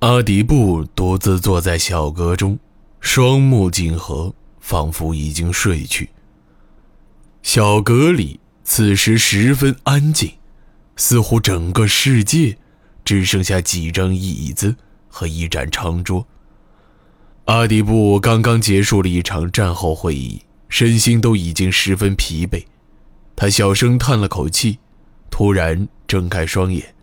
阿迪布独自坐在小阁中，双目紧合，仿佛已经睡去。小阁里此时十分安静，似乎整个世界只剩下几张椅子和一盏长桌。阿迪布刚刚结束了一场战后会议，身心都已经十分疲惫。他小声叹了口气，突然睁开双眼，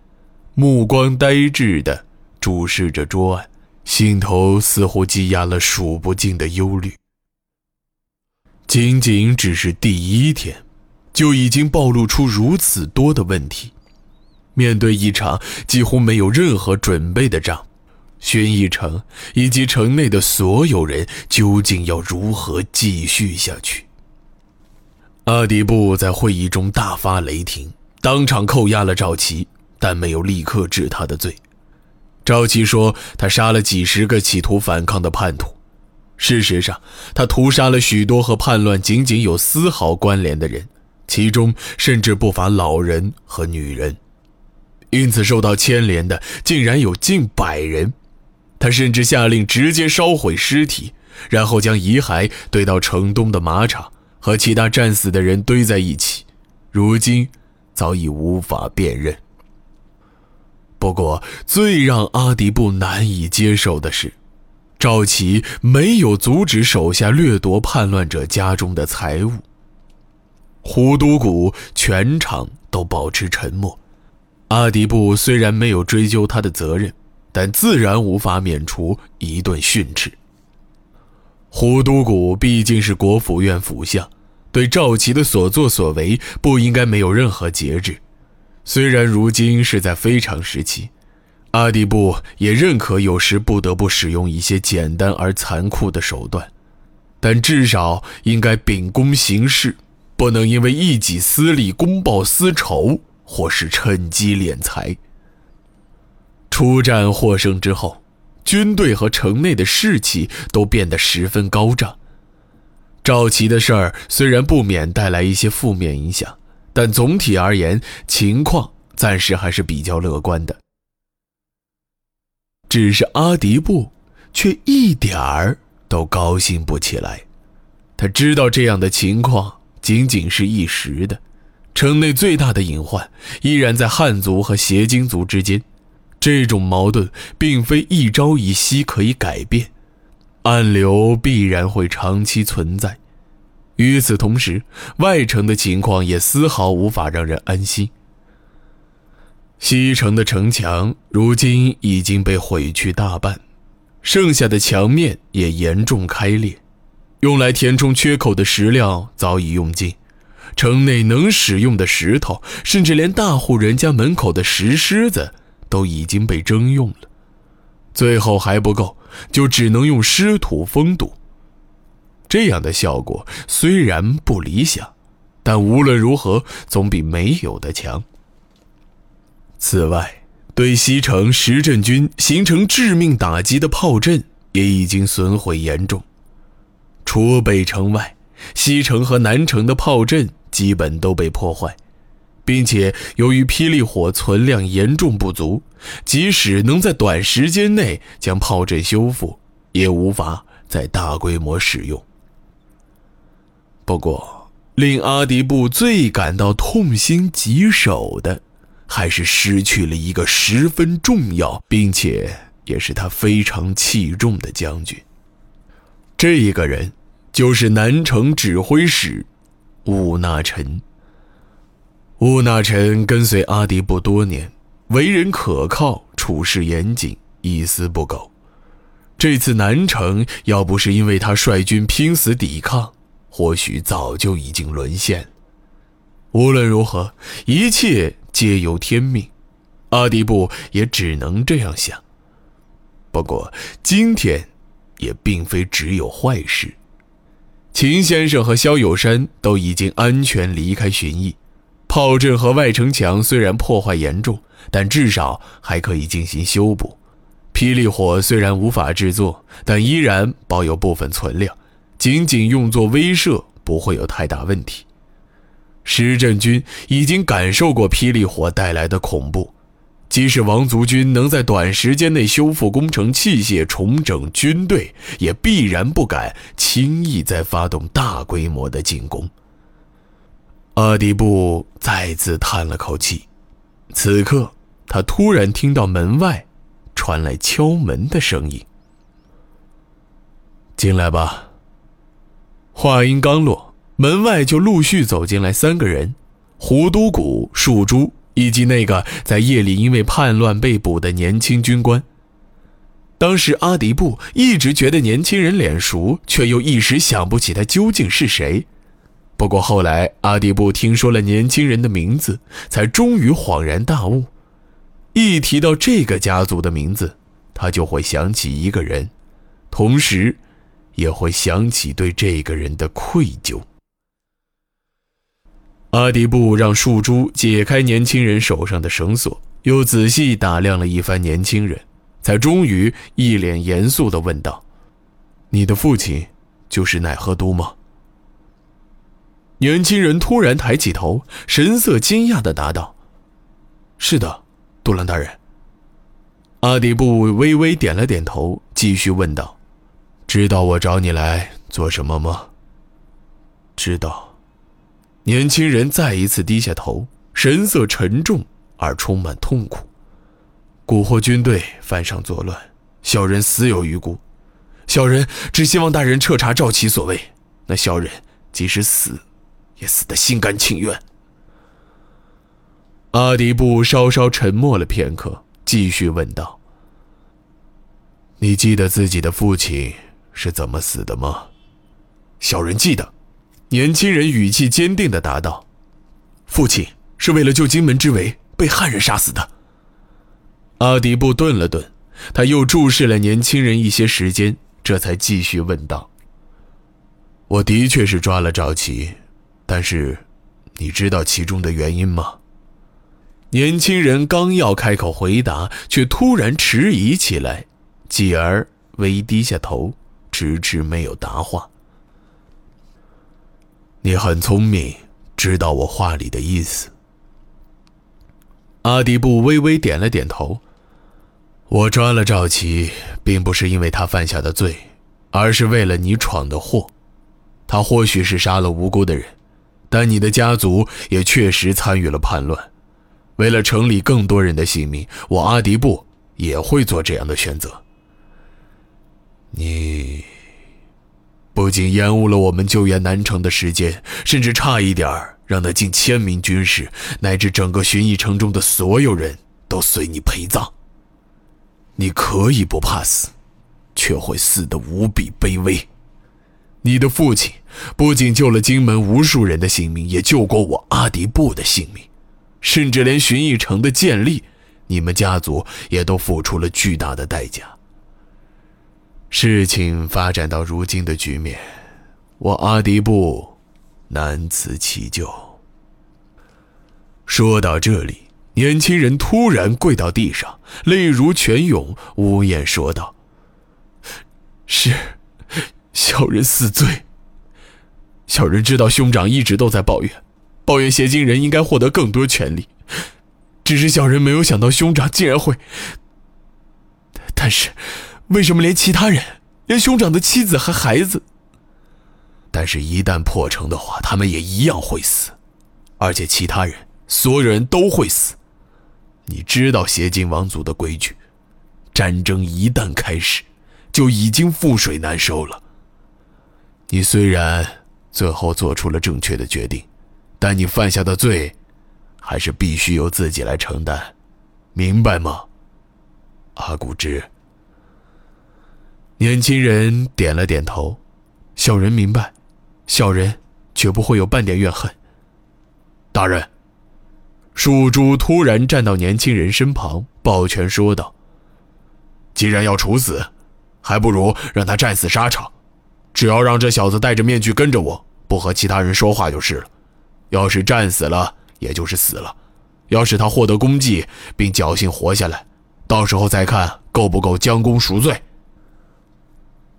目光呆滞的。注视着桌案，心头似乎积压了数不尽的忧虑。仅仅只是第一天，就已经暴露出如此多的问题。面对一场几乎没有任何准备的仗，轩逸城以及城内的所有人究竟要如何继续下去？阿迪布在会议中大发雷霆，当场扣押了赵琦，但没有立刻治他的罪。赵琦说：“他杀了几十个企图反抗的叛徒。事实上，他屠杀了许多和叛乱仅仅有丝毫关联的人，其中甚至不乏老人和女人。因此，受到牵连的竟然有近百人。他甚至下令直接烧毁尸体，然后将遗骸堆到城东的马场，和其他战死的人堆在一起，如今早已无法辨认。”不过，最让阿迪布难以接受的是，赵琦没有阻止手下掠夺叛乱者家中的财物。胡都谷全场都保持沉默。阿迪布虽然没有追究他的责任，但自然无法免除一顿训斥。胡都谷毕竟是国府院府相，对赵琦的所作所为不应该没有任何节制。虽然如今是在非常时期，阿迪布也认可有时不得不使用一些简单而残酷的手段，但至少应该秉公行事，不能因为一己私利公报私仇，或是趁机敛财。出战获胜之后，军队和城内的士气都变得十分高涨。赵琦的事儿虽然不免带来一些负面影响。但总体而言，情况暂时还是比较乐观的。只是阿迪布却一点儿都高兴不起来。他知道这样的情况仅仅是一时的，城内最大的隐患依然在汉族和邪金族之间。这种矛盾并非一朝一夕可以改变，暗流必然会长期存在。与此同时，外城的情况也丝毫无法让人安心。西城的城墙如今已经被毁去大半，剩下的墙面也严重开裂，用来填充缺口的石料早已用尽，城内能使用的石头，甚至连大户人家门口的石狮子都已经被征用了，最后还不够，就只能用湿土封堵。这样的效果虽然不理想，但无论如何总比没有的强。此外，对西城石镇军形成致命打击的炮阵也已经损毁严重。除北城外，西城和南城的炮阵基本都被破坏，并且由于霹雳火存量严重不足，即使能在短时间内将炮阵修复，也无法再大规模使用。不过，令阿迪布最感到痛心疾首的，还是失去了一个十分重要，并且也是他非常器重的将军。这一个人，就是南城指挥使乌纳臣。乌纳臣跟随阿迪布多年，为人可靠，处事严谨，一丝不苟。这次南城，要不是因为他率军拼死抵抗，或许早就已经沦陷。无论如何，一切皆由天命。阿迪布也只能这样想。不过，今天也并非只有坏事。秦先生和萧友山都已经安全离开巡弋。炮阵和外城墙虽然破坏严重，但至少还可以进行修补。霹雳火虽然无法制作，但依然保有部分存量。仅仅用作威慑不会有太大问题。石振军已经感受过霹雳火带来的恐怖，即使王族军能在短时间内修复工程器械、重整军队，也必然不敢轻易再发动大规模的进攻。阿迪布再次叹了口气，此刻他突然听到门外传来敲门的声音。进来吧。话音刚落，门外就陆续走进来三个人：胡都古、树珠以及那个在夜里因为叛乱被捕的年轻军官。当时阿迪布一直觉得年轻人脸熟，却又一时想不起他究竟是谁。不过后来阿迪布听说了年轻人的名字，才终于恍然大悟。一提到这个家族的名字，他就会想起一个人，同时。也会想起对这个人的愧疚。阿迪布让树珠解开年轻人手上的绳索，又仔细打量了一番年轻人，才终于一脸严肃地问道：“你的父亲就是奈何都吗？”年轻人突然抬起头，神色惊讶地答道：“是的，杜兰大人。”阿迪布微微点了点头，继续问道。知道我找你来做什么吗？知道。年轻人再一次低下头，神色沉重而充满痛苦。蛊惑军队犯上作乱，小人死有余辜。小人只希望大人彻查赵启所为。那小人即使死，也死得心甘情愿。阿迪布稍稍沉默了片刻，继续问道：“你记得自己的父亲？”是怎么死的吗？小人记得，年轻人语气坚定地答道：“父亲是为了救荆门之围被汉人杀死的。”阿迪布顿了顿，他又注视了年轻人一些时间，这才继续问道：“我的确是抓了赵琪，但是，你知道其中的原因吗？”年轻人刚要开口回答，却突然迟疑起来，继而微低下头。迟迟没有答话。你很聪明，知道我话里的意思。阿迪布微微点了点头。我抓了赵琪，并不是因为他犯下的罪，而是为了你闯的祸。他或许是杀了无辜的人，但你的家族也确实参与了叛乱。为了城里更多人的性命，我阿迪布也会做这样的选择。你不仅延误了我们救援南城的时间，甚至差一点让那近千名军士乃至整个寻义城中的所有人都随你陪葬。你可以不怕死，却会死得无比卑微。你的父亲不仅救了荆门无数人的性命，也救过我阿迪布的性命，甚至连寻义城的建立，你们家族也都付出了巨大的代价。事情发展到如今的局面，我阿迪布难辞其咎。说到这里，年轻人突然跪到地上，泪如泉涌，呜咽说道：“是，小人死罪。小人知道兄长一直都在抱怨，抱怨邪金人应该获得更多权利，只是小人没有想到兄长竟然会……但是……”为什么连其他人，连兄长的妻子和孩子？但是，一旦破城的话，他们也一样会死，而且其他人，所有人都会死。你知道邪金王族的规矩，战争一旦开始，就已经覆水难收了。你虽然最后做出了正确的决定，但你犯下的罪，还是必须由自己来承担，明白吗，阿古之？年轻人点了点头，小人明白，小人绝不会有半点怨恨。大人，树珠突然站到年轻人身旁，抱拳说道：“既然要处死，还不如让他战死沙场。只要让这小子戴着面具跟着我，不和其他人说话就是了。要是战死了，也就是死了；要是他获得功绩，并侥幸活下来，到时候再看够不够将功赎罪。”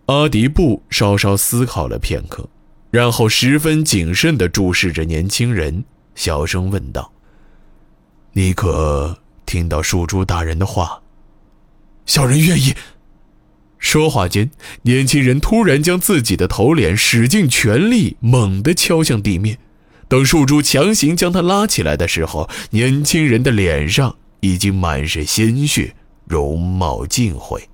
阿迪布稍稍思考了片刻，然后十分谨慎地注视着年轻人，小声问道：“你可听到树珠大人的话，小人愿意。说话？间，年轻人突然将自己的头脸使尽全力，猛地敲向地面。等树珠强行将他拉起来的时候，年轻人的脸上已经满是鲜血，容貌尽毁。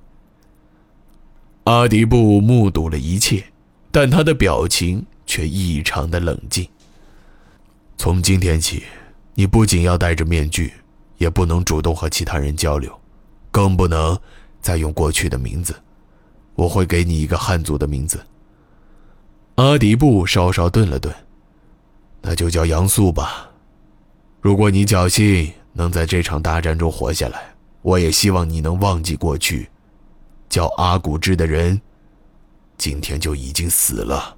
阿迪布目睹了一切，但他的表情却异常的冷静。从今天起，你不仅要戴着面具，也不能主动和其他人交流，更不能再用过去的名字。我会给你一个汉族的名字。阿迪布稍稍顿了顿，那就叫杨素吧。如果你侥幸能在这场大战中活下来，我也希望你能忘记过去。叫阿古之的人，今天就已经死了。